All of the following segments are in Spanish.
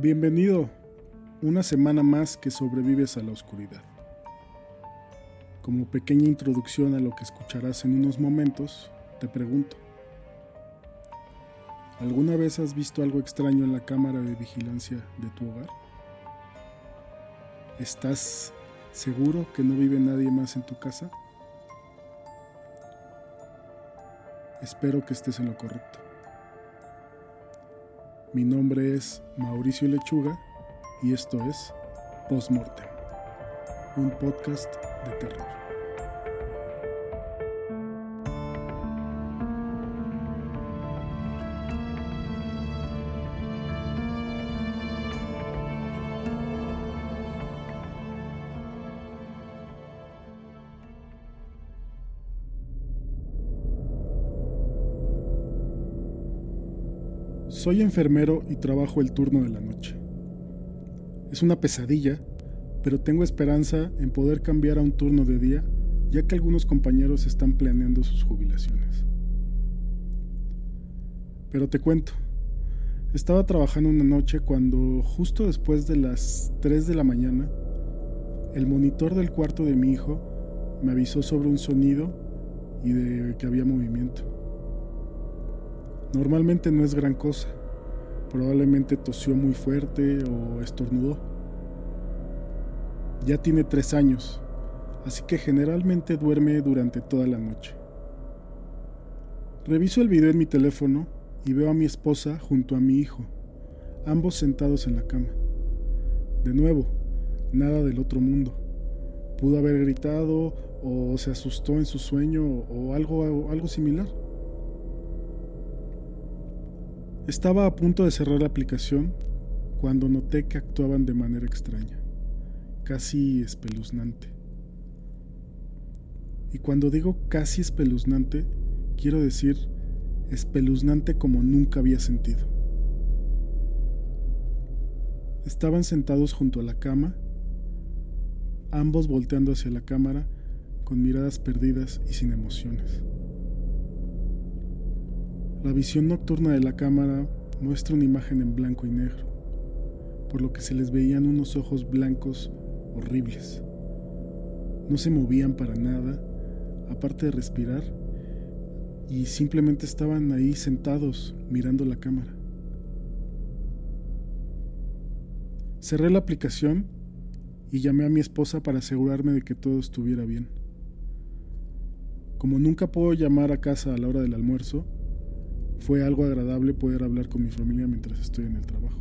Bienvenido, una semana más que sobrevives a la oscuridad. Como pequeña introducción a lo que escucharás en unos momentos, te pregunto, ¿alguna vez has visto algo extraño en la cámara de vigilancia de tu hogar? ¿Estás seguro que no vive nadie más en tu casa? Espero que estés en lo correcto. Mi nombre es Mauricio Lechuga y esto es Postmortem, un podcast de terror. Soy enfermero y trabajo el turno de la noche. Es una pesadilla, pero tengo esperanza en poder cambiar a un turno de día, ya que algunos compañeros están planeando sus jubilaciones. Pero te cuento, estaba trabajando una noche cuando, justo después de las 3 de la mañana, el monitor del cuarto de mi hijo me avisó sobre un sonido y de que había movimiento. Normalmente no es gran cosa, Probablemente tosió muy fuerte o estornudó. Ya tiene tres años, así que generalmente duerme durante toda la noche. Reviso el video en mi teléfono y veo a mi esposa junto a mi hijo, ambos sentados en la cama. De nuevo, nada del otro mundo. Pudo haber gritado o se asustó en su sueño o algo, algo similar. Estaba a punto de cerrar la aplicación cuando noté que actuaban de manera extraña, casi espeluznante. Y cuando digo casi espeluznante, quiero decir espeluznante como nunca había sentido. Estaban sentados junto a la cama, ambos volteando hacia la cámara con miradas perdidas y sin emociones. La visión nocturna de la cámara muestra una imagen en blanco y negro, por lo que se les veían unos ojos blancos horribles. No se movían para nada, aparte de respirar, y simplemente estaban ahí sentados mirando la cámara. Cerré la aplicación y llamé a mi esposa para asegurarme de que todo estuviera bien. Como nunca puedo llamar a casa a la hora del almuerzo, fue algo agradable poder hablar con mi familia mientras estoy en el trabajo.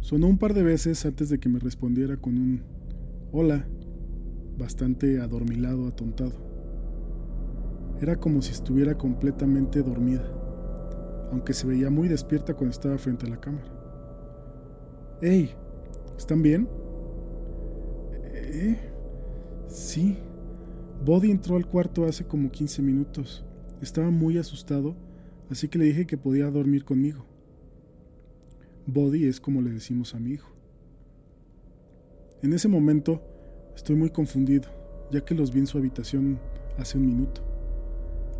Sonó un par de veces antes de que me respondiera con un hola, bastante adormilado, atontado. Era como si estuviera completamente dormida, aunque se veía muy despierta cuando estaba frente a la cámara. ¡Hey! ¿Están bien? ¿Eh? Sí, Body entró al cuarto hace como 15 minutos. Estaba muy asustado, así que le dije que podía dormir conmigo. Body es como le decimos a mi hijo. En ese momento estoy muy confundido, ya que los vi en su habitación hace un minuto.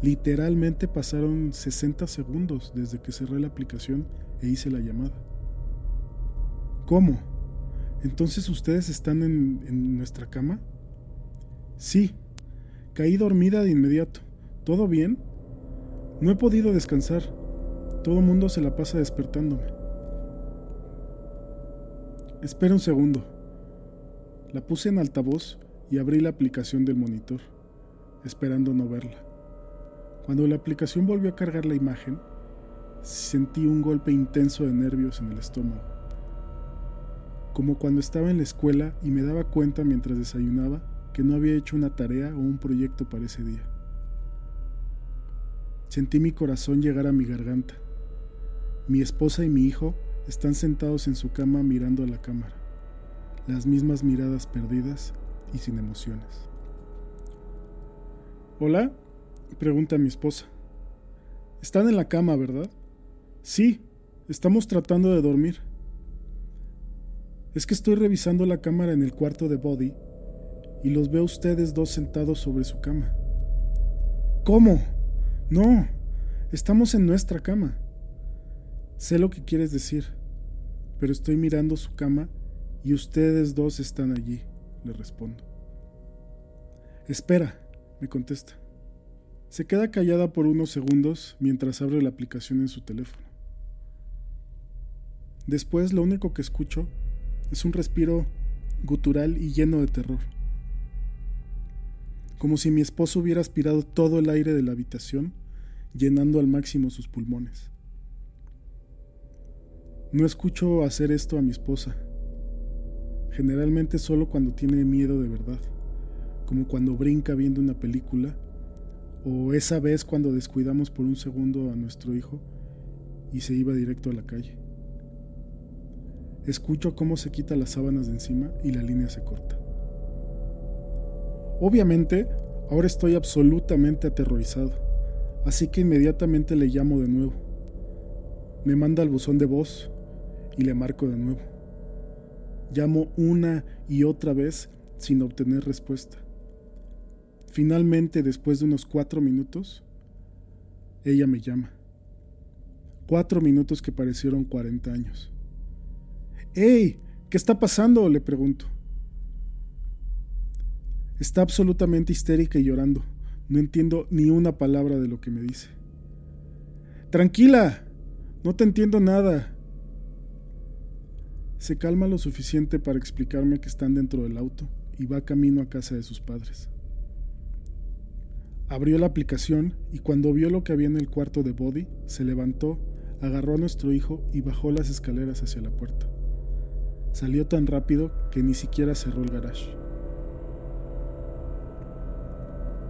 Literalmente pasaron 60 segundos desde que cerré la aplicación e hice la llamada. ¿Cómo? ¿Entonces ustedes están en, en nuestra cama? Sí, Caí dormida de inmediato. ¿Todo bien? No he podido descansar. Todo mundo se la pasa despertándome. Espera un segundo. La puse en altavoz y abrí la aplicación del monitor, esperando no verla. Cuando la aplicación volvió a cargar la imagen, sentí un golpe intenso de nervios en el estómago. Como cuando estaba en la escuela y me daba cuenta mientras desayunaba que no había hecho una tarea o un proyecto para ese día. Sentí mi corazón llegar a mi garganta. Mi esposa y mi hijo están sentados en su cama mirando a la cámara, las mismas miradas perdidas y sin emociones. ¿Hola? pregunta mi esposa. Están en la cama, ¿verdad? Sí, estamos tratando de dormir. Es que estoy revisando la cámara en el cuarto de Body y los veo ustedes dos sentados sobre su cama. ¿Cómo? No, estamos en nuestra cama. Sé lo que quieres decir, pero estoy mirando su cama y ustedes dos están allí, le respondo. Espera, me contesta. Se queda callada por unos segundos mientras abre la aplicación en su teléfono. Después lo único que escucho es un respiro gutural y lleno de terror. Como si mi esposo hubiera aspirado todo el aire de la habitación, llenando al máximo sus pulmones. No escucho hacer esto a mi esposa, generalmente solo cuando tiene miedo de verdad, como cuando brinca viendo una película, o esa vez cuando descuidamos por un segundo a nuestro hijo y se iba directo a la calle. Escucho cómo se quita las sábanas de encima y la línea se corta. Obviamente, ahora estoy absolutamente aterrorizado, así que inmediatamente le llamo de nuevo. Me manda al buzón de voz y le marco de nuevo. Llamo una y otra vez sin obtener respuesta. Finalmente, después de unos cuatro minutos, ella me llama. Cuatro minutos que parecieron cuarenta años. ¡Hey! ¿Qué está pasando? le pregunto. Está absolutamente histérica y llorando. No entiendo ni una palabra de lo que me dice. Tranquila, no te entiendo nada. Se calma lo suficiente para explicarme que están dentro del auto y va camino a casa de sus padres. Abrió la aplicación y cuando vio lo que había en el cuarto de Body, se levantó, agarró a nuestro hijo y bajó las escaleras hacia la puerta. Salió tan rápido que ni siquiera cerró el garage.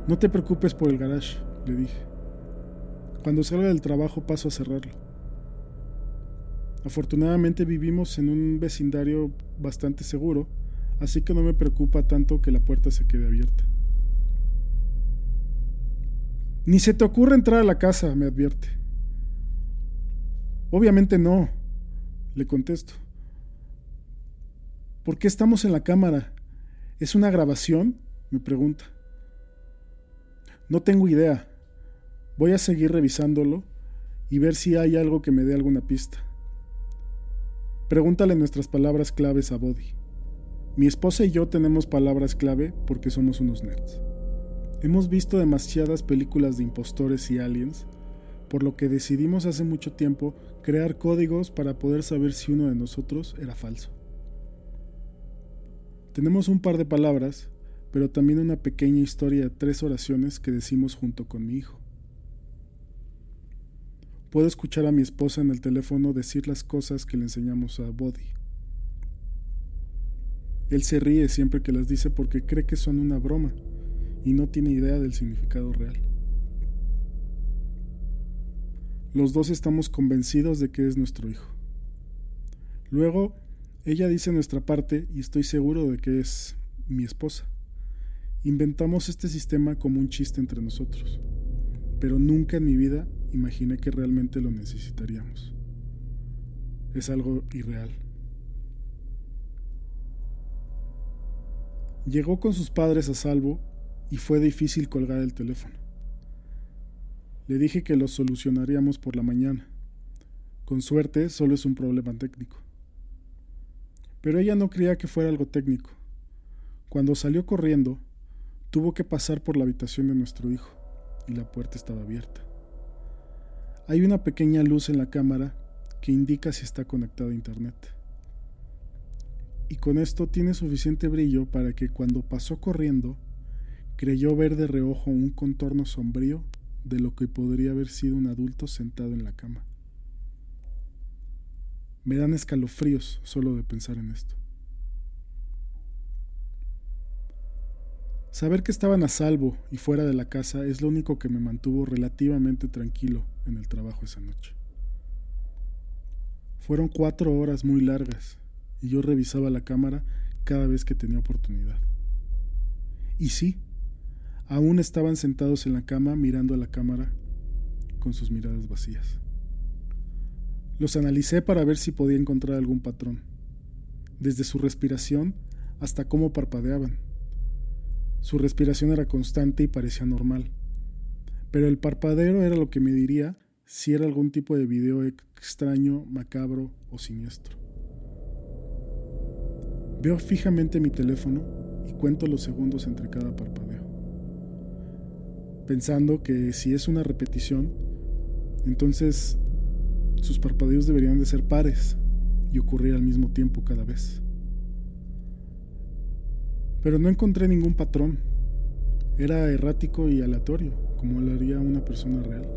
No te preocupes por el garage, le dije. Cuando salga del trabajo paso a cerrarlo. Afortunadamente vivimos en un vecindario bastante seguro, así que no me preocupa tanto que la puerta se quede abierta. Ni se te ocurre entrar a la casa, me advierte. Obviamente no, le contesto. ¿Por qué estamos en la cámara? ¿Es una grabación? me pregunta. No tengo idea. Voy a seguir revisándolo y ver si hay algo que me dé alguna pista. Pregúntale nuestras palabras claves a Body. Mi esposa y yo tenemos palabras clave porque somos unos nerds. Hemos visto demasiadas películas de impostores y aliens, por lo que decidimos hace mucho tiempo crear códigos para poder saber si uno de nosotros era falso. Tenemos un par de palabras, pero también una pequeña historia tres oraciones que decimos junto con mi hijo. Puedo escuchar a mi esposa en el teléfono decir las cosas que le enseñamos a Body. Él se ríe siempre que las dice porque cree que son una broma y no tiene idea del significado real. Los dos estamos convencidos de que es nuestro hijo. Luego ella dice nuestra parte y estoy seguro de que es mi esposa. Inventamos este sistema como un chiste entre nosotros, pero nunca en mi vida imaginé que realmente lo necesitaríamos. Es algo irreal. Llegó con sus padres a salvo y fue difícil colgar el teléfono. Le dije que lo solucionaríamos por la mañana. Con suerte, solo es un problema técnico. Pero ella no creía que fuera algo técnico. Cuando salió corriendo, tuvo que pasar por la habitación de nuestro hijo, y la puerta estaba abierta. Hay una pequeña luz en la cámara que indica si está conectado a Internet. Y con esto tiene suficiente brillo para que cuando pasó corriendo, creyó ver de reojo un contorno sombrío de lo que podría haber sido un adulto sentado en la cama. Me dan escalofríos solo de pensar en esto. Saber que estaban a salvo y fuera de la casa es lo único que me mantuvo relativamente tranquilo en el trabajo esa noche. Fueron cuatro horas muy largas y yo revisaba la cámara cada vez que tenía oportunidad. Y sí, aún estaban sentados en la cama mirando a la cámara con sus miradas vacías. Los analicé para ver si podía encontrar algún patrón, desde su respiración hasta cómo parpadeaban. Su respiración era constante y parecía normal, pero el parpadeo era lo que me diría si era algún tipo de video extraño, macabro o siniestro. Veo fijamente mi teléfono y cuento los segundos entre cada parpadeo, pensando que si es una repetición, entonces sus parpadeos deberían de ser pares y ocurrir al mismo tiempo cada vez. Pero no encontré ningún patrón. Era errático y aleatorio, como lo haría una persona real.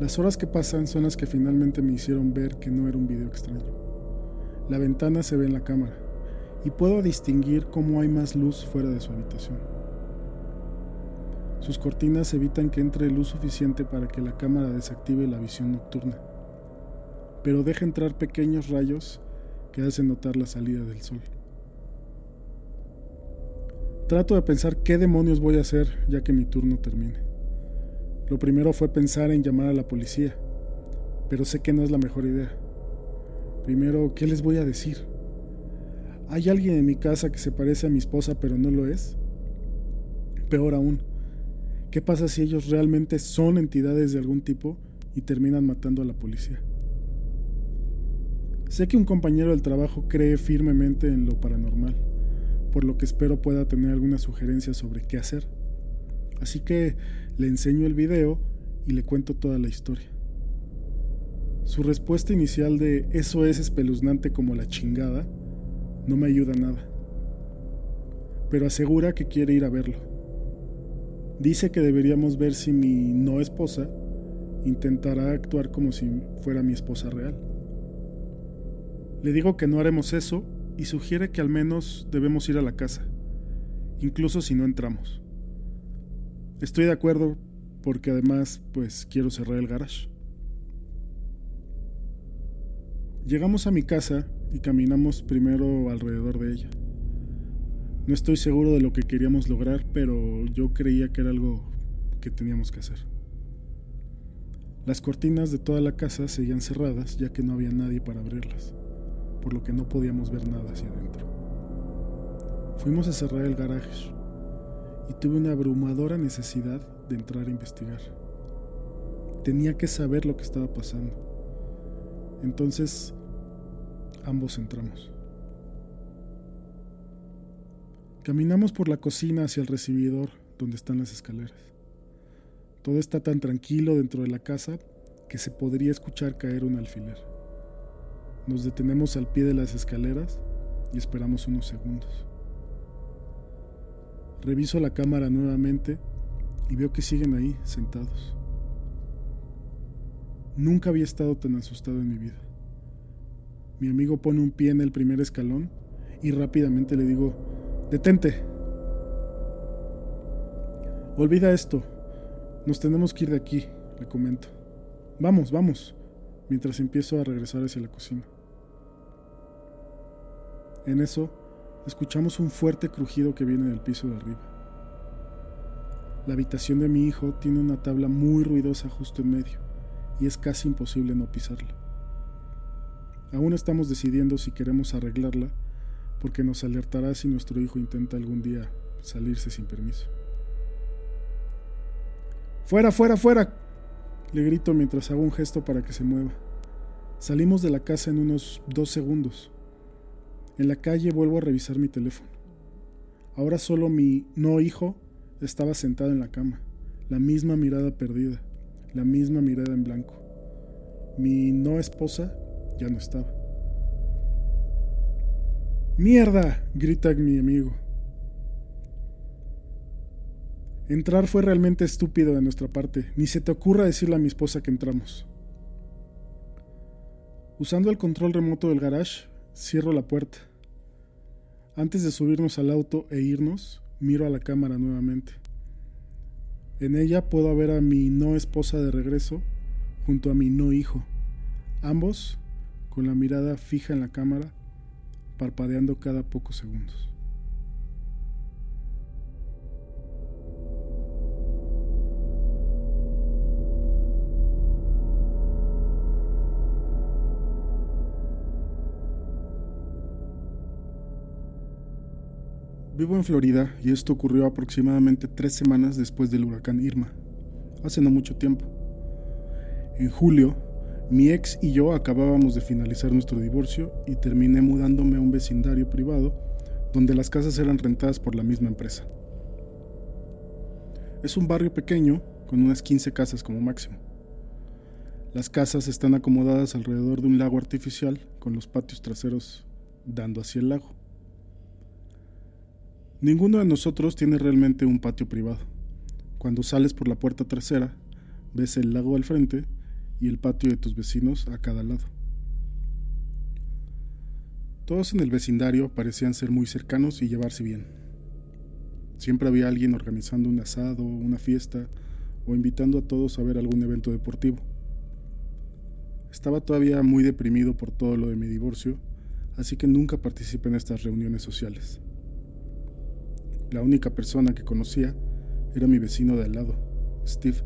Las horas que pasan son las que finalmente me hicieron ver que no era un video extraño. La ventana se ve en la cámara y puedo distinguir cómo hay más luz fuera de su habitación. Sus cortinas evitan que entre luz suficiente para que la cámara desactive la visión nocturna, pero deja entrar pequeños rayos que hacen notar la salida del sol. Trato de pensar qué demonios voy a hacer ya que mi turno termine. Lo primero fue pensar en llamar a la policía, pero sé que no es la mejor idea. Primero, ¿qué les voy a decir? ¿Hay alguien en mi casa que se parece a mi esposa pero no lo es? Peor aún, ¿qué pasa si ellos realmente son entidades de algún tipo y terminan matando a la policía? Sé que un compañero del trabajo cree firmemente en lo paranormal por lo que espero pueda tener alguna sugerencia sobre qué hacer. Así que le enseño el video y le cuento toda la historia. Su respuesta inicial de eso es espeluznante como la chingada no me ayuda nada, pero asegura que quiere ir a verlo. Dice que deberíamos ver si mi no esposa intentará actuar como si fuera mi esposa real. Le digo que no haremos eso y sugiere que al menos debemos ir a la casa, incluso si no entramos. Estoy de acuerdo porque además pues quiero cerrar el garage. Llegamos a mi casa y caminamos primero alrededor de ella. No estoy seguro de lo que queríamos lograr, pero yo creía que era algo que teníamos que hacer. Las cortinas de toda la casa seguían cerradas ya que no había nadie para abrirlas por lo que no podíamos ver nada hacia adentro. Fuimos a cerrar el garaje y tuve una abrumadora necesidad de entrar a investigar. Tenía que saber lo que estaba pasando. Entonces, ambos entramos. Caminamos por la cocina hacia el recibidor donde están las escaleras. Todo está tan tranquilo dentro de la casa que se podría escuchar caer un alfiler. Nos detenemos al pie de las escaleras y esperamos unos segundos. Reviso la cámara nuevamente y veo que siguen ahí, sentados. Nunca había estado tan asustado en mi vida. Mi amigo pone un pie en el primer escalón y rápidamente le digo, detente. Olvida esto. Nos tenemos que ir de aquí, le comento. Vamos, vamos, mientras empiezo a regresar hacia la cocina. En eso, escuchamos un fuerte crujido que viene del piso de arriba. La habitación de mi hijo tiene una tabla muy ruidosa justo en medio, y es casi imposible no pisarla. Aún estamos decidiendo si queremos arreglarla, porque nos alertará si nuestro hijo intenta algún día salirse sin permiso. ¡Fuera, fuera, fuera! Le grito mientras hago un gesto para que se mueva. Salimos de la casa en unos dos segundos. En la calle vuelvo a revisar mi teléfono. Ahora solo mi no hijo estaba sentado en la cama, la misma mirada perdida, la misma mirada en blanco. Mi no esposa ya no estaba. ¡Mierda! grita mi amigo. Entrar fue realmente estúpido de nuestra parte. Ni se te ocurra decirle a mi esposa que entramos. Usando el control remoto del garage, Cierro la puerta. Antes de subirnos al auto e irnos, miro a la cámara nuevamente. En ella puedo ver a mi no esposa de regreso junto a mi no hijo, ambos con la mirada fija en la cámara, parpadeando cada pocos segundos. Vivo en Florida y esto ocurrió aproximadamente tres semanas después del huracán Irma, hace no mucho tiempo. En julio, mi ex y yo acabábamos de finalizar nuestro divorcio y terminé mudándome a un vecindario privado donde las casas eran rentadas por la misma empresa. Es un barrio pequeño con unas 15 casas como máximo. Las casas están acomodadas alrededor de un lago artificial con los patios traseros dando hacia el lago. Ninguno de nosotros tiene realmente un patio privado. Cuando sales por la puerta trasera, ves el lago al frente y el patio de tus vecinos a cada lado. Todos en el vecindario parecían ser muy cercanos y llevarse bien. Siempre había alguien organizando un asado, una fiesta o invitando a todos a ver algún evento deportivo. Estaba todavía muy deprimido por todo lo de mi divorcio, así que nunca participé en estas reuniones sociales. La única persona que conocía era mi vecino de al lado, Steve,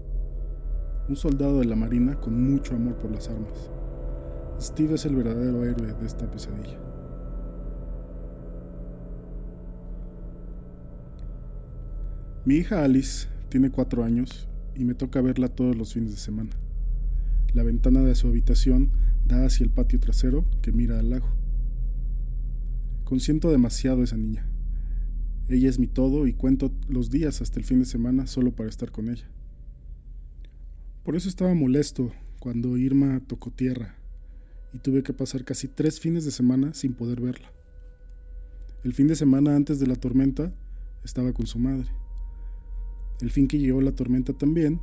un soldado de la Marina con mucho amor por las armas. Steve es el verdadero héroe de esta pesadilla. Mi hija Alice tiene cuatro años y me toca verla todos los fines de semana. La ventana de su habitación da hacia el patio trasero que mira al lago. Consiento demasiado esa niña. Ella es mi todo y cuento los días hasta el fin de semana solo para estar con ella. Por eso estaba molesto cuando Irma tocó tierra y tuve que pasar casi tres fines de semana sin poder verla. El fin de semana antes de la tormenta estaba con su madre. El fin que llegó la tormenta también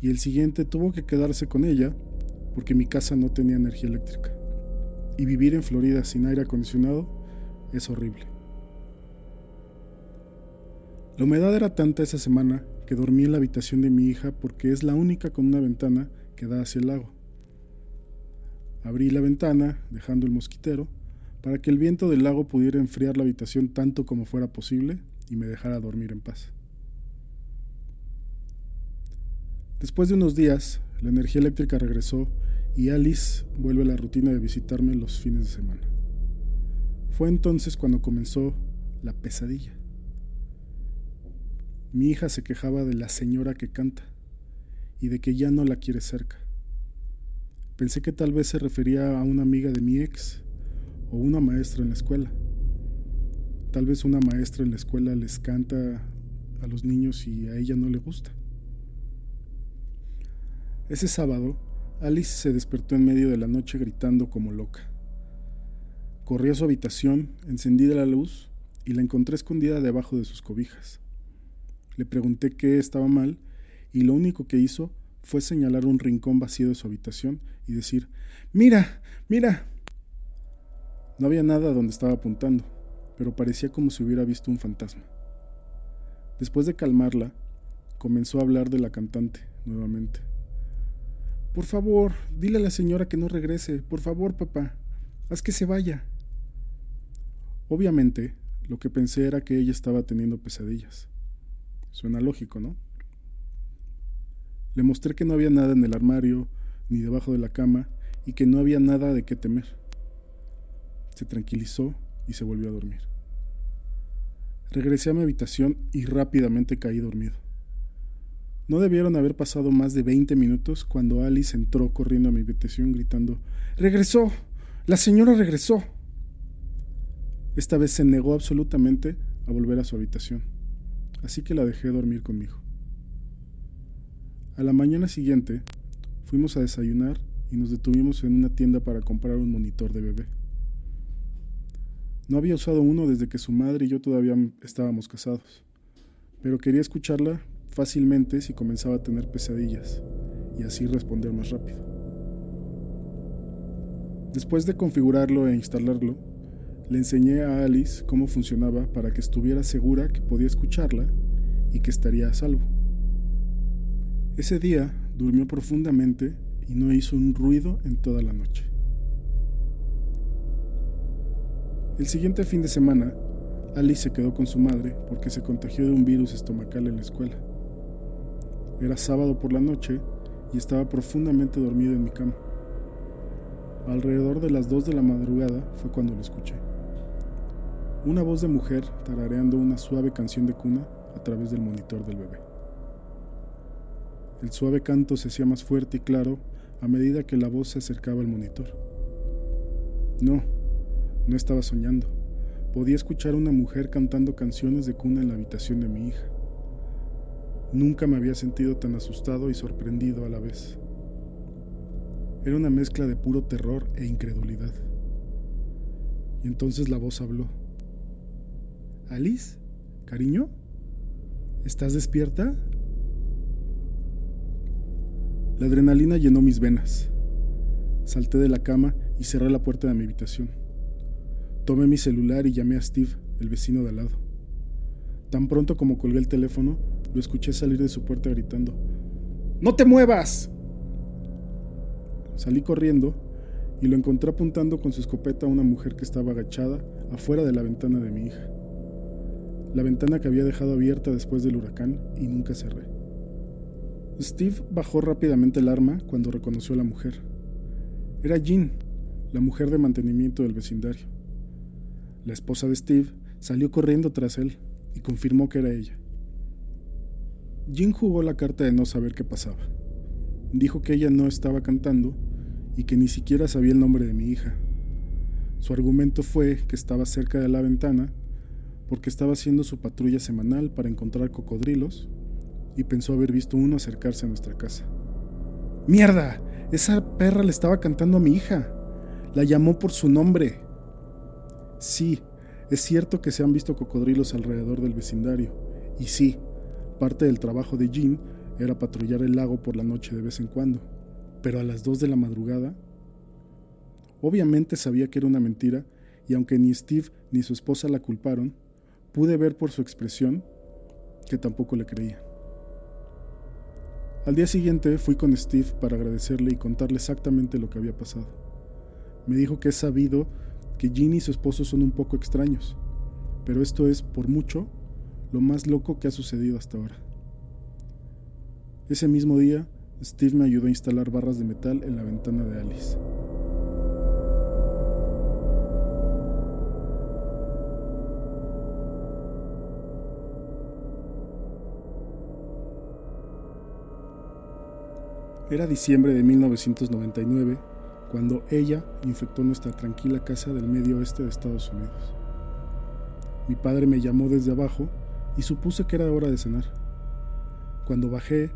y el siguiente tuvo que quedarse con ella porque mi casa no tenía energía eléctrica. Y vivir en Florida sin aire acondicionado es horrible. La humedad era tanta esa semana que dormí en la habitación de mi hija porque es la única con una ventana que da hacia el lago. Abrí la ventana, dejando el mosquitero, para que el viento del lago pudiera enfriar la habitación tanto como fuera posible y me dejara dormir en paz. Después de unos días, la energía eléctrica regresó y Alice vuelve a la rutina de visitarme los fines de semana. Fue entonces cuando comenzó la pesadilla. Mi hija se quejaba de la señora que canta y de que ya no la quiere cerca. Pensé que tal vez se refería a una amiga de mi ex o una maestra en la escuela. Tal vez una maestra en la escuela les canta a los niños y a ella no le gusta. Ese sábado, Alice se despertó en medio de la noche gritando como loca. Corrí a su habitación, encendí la luz y la encontré escondida debajo de sus cobijas. Le pregunté qué estaba mal y lo único que hizo fue señalar un rincón vacío de su habitación y decir, Mira, mira. No había nada donde estaba apuntando, pero parecía como si hubiera visto un fantasma. Después de calmarla, comenzó a hablar de la cantante nuevamente. Por favor, dile a la señora que no regrese. Por favor, papá. Haz que se vaya. Obviamente, lo que pensé era que ella estaba teniendo pesadillas. Suena lógico, ¿no? Le mostré que no había nada en el armario ni debajo de la cama y que no había nada de qué temer. Se tranquilizó y se volvió a dormir. Regresé a mi habitación y rápidamente caí dormido. No debieron haber pasado más de 20 minutos cuando Alice entró corriendo a mi habitación gritando, ¡Regresó! ¡La señora regresó! Esta vez se negó absolutamente a volver a su habitación así que la dejé dormir conmigo. A la mañana siguiente fuimos a desayunar y nos detuvimos en una tienda para comprar un monitor de bebé. No había usado uno desde que su madre y yo todavía estábamos casados, pero quería escucharla fácilmente si comenzaba a tener pesadillas y así responder más rápido. Después de configurarlo e instalarlo, le enseñé a Alice cómo funcionaba para que estuviera segura que podía escucharla y que estaría a salvo. Ese día durmió profundamente y no hizo un ruido en toda la noche. El siguiente fin de semana, Alice se quedó con su madre porque se contagió de un virus estomacal en la escuela. Era sábado por la noche y estaba profundamente dormido en mi cama. Alrededor de las 2 de la madrugada fue cuando lo escuché una voz de mujer tarareando una suave canción de cuna a través del monitor del bebé. El suave canto se hacía más fuerte y claro a medida que la voz se acercaba al monitor. No, no estaba soñando. Podía escuchar a una mujer cantando canciones de cuna en la habitación de mi hija. Nunca me había sentido tan asustado y sorprendido a la vez. Era una mezcla de puro terror e incredulidad. Y entonces la voz habló. Alice, cariño, ¿estás despierta? La adrenalina llenó mis venas. Salté de la cama y cerré la puerta de mi habitación. Tomé mi celular y llamé a Steve, el vecino de al lado. Tan pronto como colgué el teléfono, lo escuché salir de su puerta gritando, ¡No te muevas! Salí corriendo y lo encontré apuntando con su escopeta a una mujer que estaba agachada afuera de la ventana de mi hija. La ventana que había dejado abierta después del huracán y nunca cerré. Steve bajó rápidamente el arma cuando reconoció a la mujer. Era Jean, la mujer de mantenimiento del vecindario. La esposa de Steve salió corriendo tras él y confirmó que era ella. Jean jugó la carta de no saber qué pasaba. Dijo que ella no estaba cantando y que ni siquiera sabía el nombre de mi hija. Su argumento fue que estaba cerca de la ventana porque estaba haciendo su patrulla semanal para encontrar cocodrilos y pensó haber visto uno acercarse a nuestra casa. ¡Mierda! Esa perra le estaba cantando a mi hija. La llamó por su nombre. Sí, es cierto que se han visto cocodrilos alrededor del vecindario. Y sí, parte del trabajo de Jean era patrullar el lago por la noche de vez en cuando. Pero a las dos de la madrugada... Obviamente sabía que era una mentira y aunque ni Steve ni su esposa la culparon, pude ver por su expresión que tampoco le creía. Al día siguiente fui con Steve para agradecerle y contarle exactamente lo que había pasado. Me dijo que es sabido que Ginny y su esposo son un poco extraños, pero esto es, por mucho, lo más loco que ha sucedido hasta ahora. Ese mismo día, Steve me ayudó a instalar barras de metal en la ventana de Alice. Era diciembre de 1999 cuando ella infectó nuestra tranquila casa del medio oeste de Estados Unidos. Mi padre me llamó desde abajo y supuse que era hora de cenar. Cuando bajé,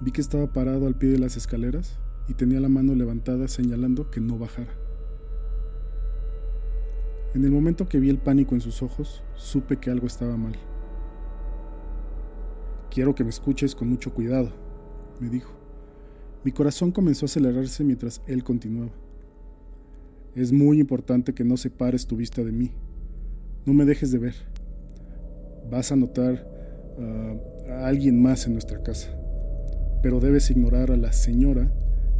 vi que estaba parado al pie de las escaleras y tenía la mano levantada señalando que no bajara. En el momento que vi el pánico en sus ojos, supe que algo estaba mal. Quiero que me escuches con mucho cuidado, me dijo. Mi corazón comenzó a acelerarse mientras él continuaba. Es muy importante que no separes tu vista de mí. No me dejes de ver. Vas a notar uh, a alguien más en nuestra casa, pero debes ignorar a la señora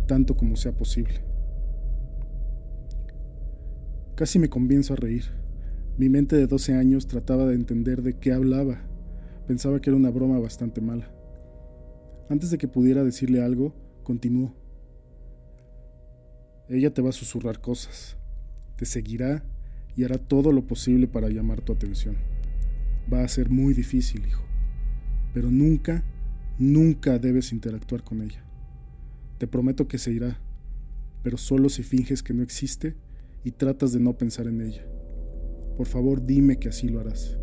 tanto como sea posible. Casi me comienzo a reír. Mi mente de 12 años trataba de entender de qué hablaba. Pensaba que era una broma bastante mala. Antes de que pudiera decirle algo, continuó. Ella te va a susurrar cosas, te seguirá y hará todo lo posible para llamar tu atención. Va a ser muy difícil, hijo, pero nunca, nunca debes interactuar con ella. Te prometo que se irá, pero solo si finges que no existe y tratas de no pensar en ella. Por favor, dime que así lo harás.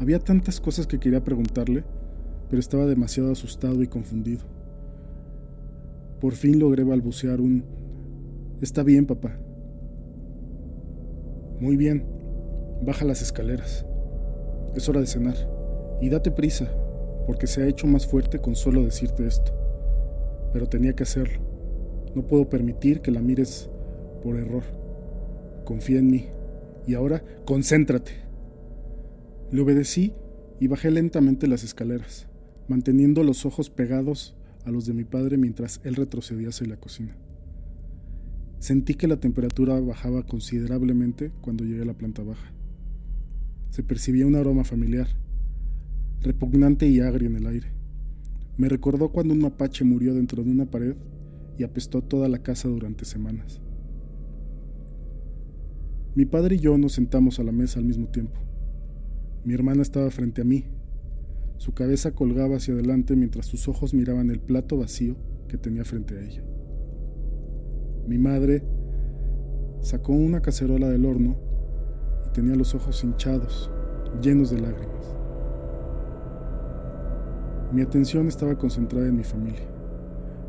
Había tantas cosas que quería preguntarle, pero estaba demasiado asustado y confundido. Por fin logré balbucear un... Está bien, papá. Muy bien. Baja las escaleras. Es hora de cenar. Y date prisa, porque se ha hecho más fuerte con solo decirte esto. Pero tenía que hacerlo. No puedo permitir que la mires por error. Confía en mí. Y ahora, concéntrate. Le obedecí y bajé lentamente las escaleras manteniendo los ojos pegados a los de mi padre mientras él retrocedía hacia la cocina. Sentí que la temperatura bajaba considerablemente cuando llegué a la planta baja. Se percibía un aroma familiar, repugnante y agrio en el aire. Me recordó cuando un mapache murió dentro de una pared y apestó toda la casa durante semanas. Mi padre y yo nos sentamos a la mesa al mismo tiempo. Mi hermana estaba frente a mí, Su cabeza colgaba hacia adelante mientras sus ojos miraban el plato vacío que tenía frente a ella. Mi madre sacó una cacerola del horno y tenía los ojos hinchados, llenos de lágrimas. Mi atención estaba concentrada en mi familia,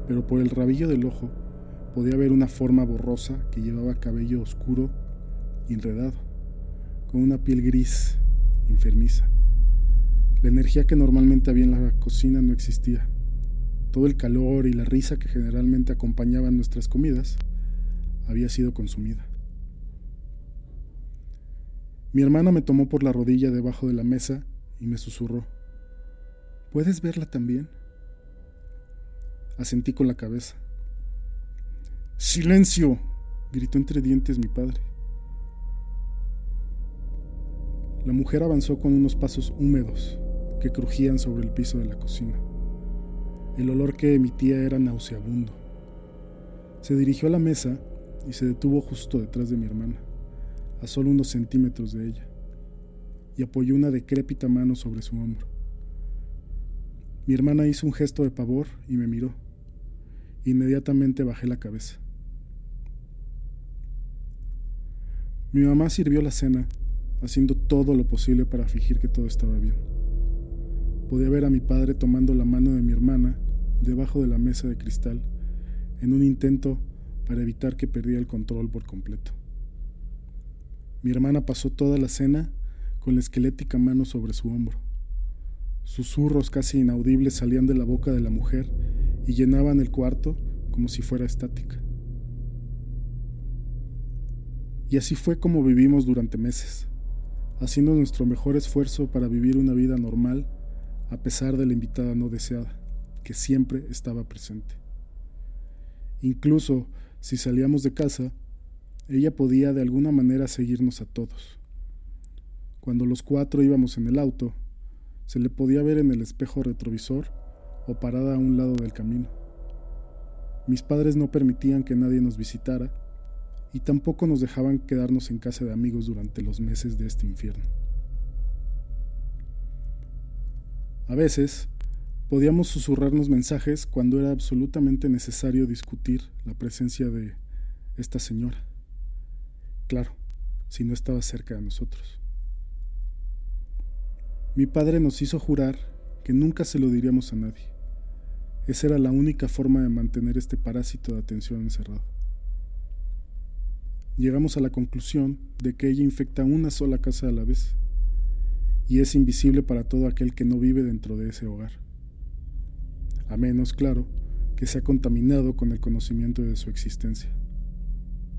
pero por el rabillo del ojo podía ver una forma borrosa que llevaba cabello oscuro y enredado, con una piel gris, enfermiza. La energía que normalmente había en la cocina no existía. Todo el calor y la risa que generalmente acompañaban nuestras comidas había sido consumida. Mi hermana me tomó por la rodilla debajo de la mesa y me susurró. ¿Puedes verla también? Asentí con la cabeza. ¡Silencio! gritó entre dientes mi padre. La mujer avanzó con unos pasos húmedos que crujían sobre el piso de la cocina. El olor que emitía era nauseabundo. Se dirigió a la mesa y se detuvo justo detrás de mi hermana, a solo unos centímetros de ella, y apoyó una decrépita mano sobre su hombro. Mi hermana hizo un gesto de pavor y me miró. Inmediatamente bajé la cabeza. Mi mamá sirvió la cena, haciendo todo lo posible para fingir que todo estaba bien. Podía ver a mi padre tomando la mano de mi hermana debajo de la mesa de cristal en un intento para evitar que perdiera el control por completo. Mi hermana pasó toda la cena con la esquelética mano sobre su hombro. Susurros casi inaudibles salían de la boca de la mujer y llenaban el cuarto como si fuera estática. Y así fue como vivimos durante meses, haciendo nuestro mejor esfuerzo para vivir una vida normal a pesar de la invitada no deseada, que siempre estaba presente. Incluso si salíamos de casa, ella podía de alguna manera seguirnos a todos. Cuando los cuatro íbamos en el auto, se le podía ver en el espejo retrovisor o parada a un lado del camino. Mis padres no permitían que nadie nos visitara y tampoco nos dejaban quedarnos en casa de amigos durante los meses de este infierno. A veces, podíamos susurrarnos mensajes cuando era absolutamente necesario discutir la presencia de esta señora. Claro, si no estaba cerca de nosotros. Mi padre nos hizo jurar que nunca se lo diríamos a nadie. Esa era la única forma de mantener este parásito de atención encerrado. Llegamos a la conclusión de que ella infecta una sola casa a la vez y es invisible para todo aquel que no vive dentro de ese hogar. A menos, claro, que se ha contaminado con el conocimiento de su existencia.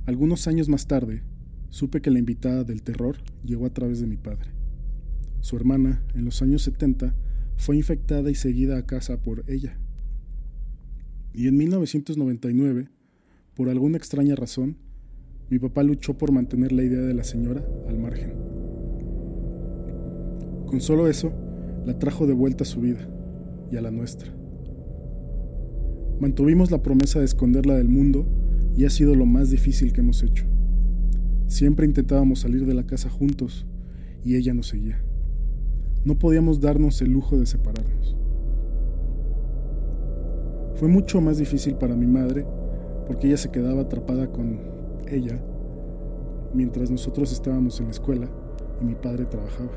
Algunos años más tarde, supe que la invitada del terror llegó a través de mi padre. Su hermana, en los años 70, fue infectada y seguida a casa por ella. Y en 1999, por alguna extraña razón, mi papá luchó por mantener la idea de la señora al margen. Con solo eso, la trajo de vuelta a su vida y a la nuestra. Mantuvimos la promesa de esconderla del mundo y ha sido lo más difícil que hemos hecho. Siempre intentábamos salir de la casa juntos y ella nos seguía. No podíamos darnos el lujo de separarnos. Fue mucho más difícil para mi madre porque ella se quedaba atrapada con ella mientras nosotros estábamos en la escuela y mi padre trabajaba.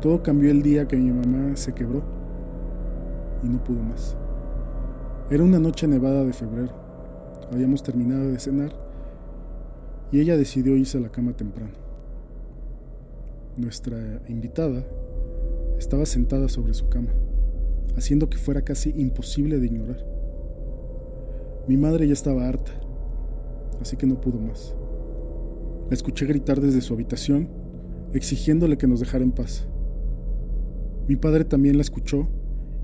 Todo cambió el día que mi mamá se quebró y no pudo más. Era una noche nevada de febrero. Habíamos terminado de cenar y ella decidió irse a la cama temprano. Nuestra invitada estaba sentada sobre su cama, haciendo que fuera casi imposible de ignorar. Mi madre ya estaba harta, así que no pudo más. La escuché gritar desde su habitación, exigiéndole que nos dejara en paz. Mi padre también la escuchó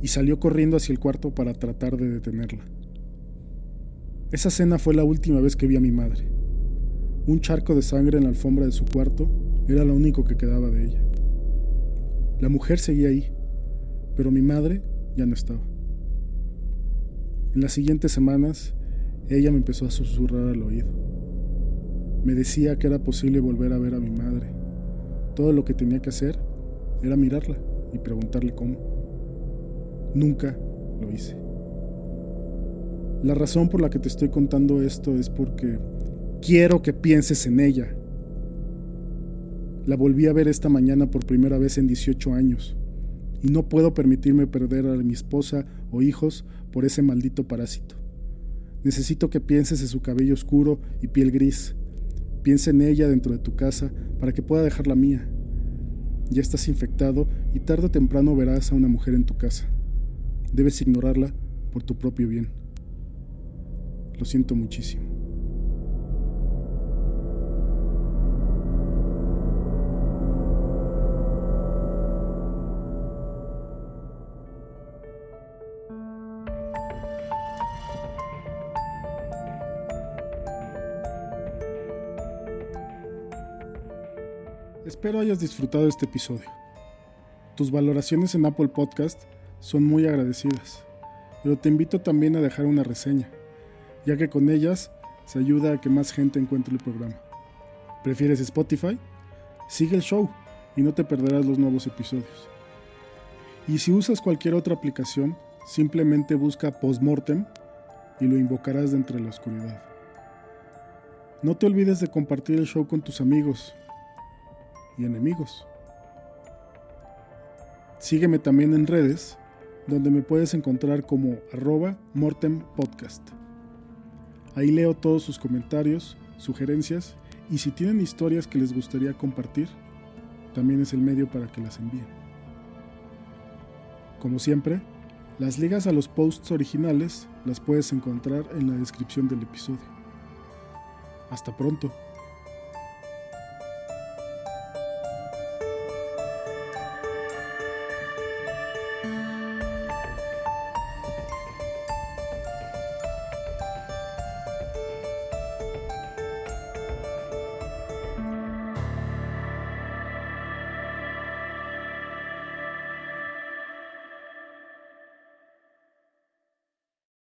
y salió corriendo hacia el cuarto para tratar de detenerla. Esa cena fue la última vez que vi a mi madre. Un charco de sangre en la alfombra de su cuarto era lo único que quedaba de ella. La mujer seguía ahí, pero mi madre ya no estaba. En las siguientes semanas, ella me empezó a susurrar al oído. Me decía que era posible volver a ver a mi madre. Todo lo que tenía que hacer era mirarla y preguntarle cómo. Nunca lo hice. La razón por la que te estoy contando esto es porque quiero que pienses en ella. La volví a ver esta mañana por primera vez en 18 años y no puedo permitirme perder a mi esposa o hijos por ese maldito parásito. Necesito que pienses en su cabello oscuro y piel gris. Piensa en ella dentro de tu casa para que pueda dejar la mía. Ya estás infectado y tarde o temprano verás a una mujer en tu casa. Debes ignorarla por tu propio bien. Lo siento muchísimo. Espero hayas disfrutado este episodio. Tus valoraciones en Apple Podcast son muy agradecidas, pero te invito también a dejar una reseña, ya que con ellas se ayuda a que más gente encuentre el programa. ¿Prefieres Spotify? Sigue el show y no te perderás los nuevos episodios. Y si usas cualquier otra aplicación, simplemente busca Postmortem y lo invocarás de entre la oscuridad. No te olvides de compartir el show con tus amigos y enemigos. Sígueme también en redes, donde me puedes encontrar como arroba Mortem Podcast. Ahí leo todos sus comentarios, sugerencias y si tienen historias que les gustaría compartir, también es el medio para que las envíen. Como siempre, las ligas a los posts originales las puedes encontrar en la descripción del episodio. Hasta pronto.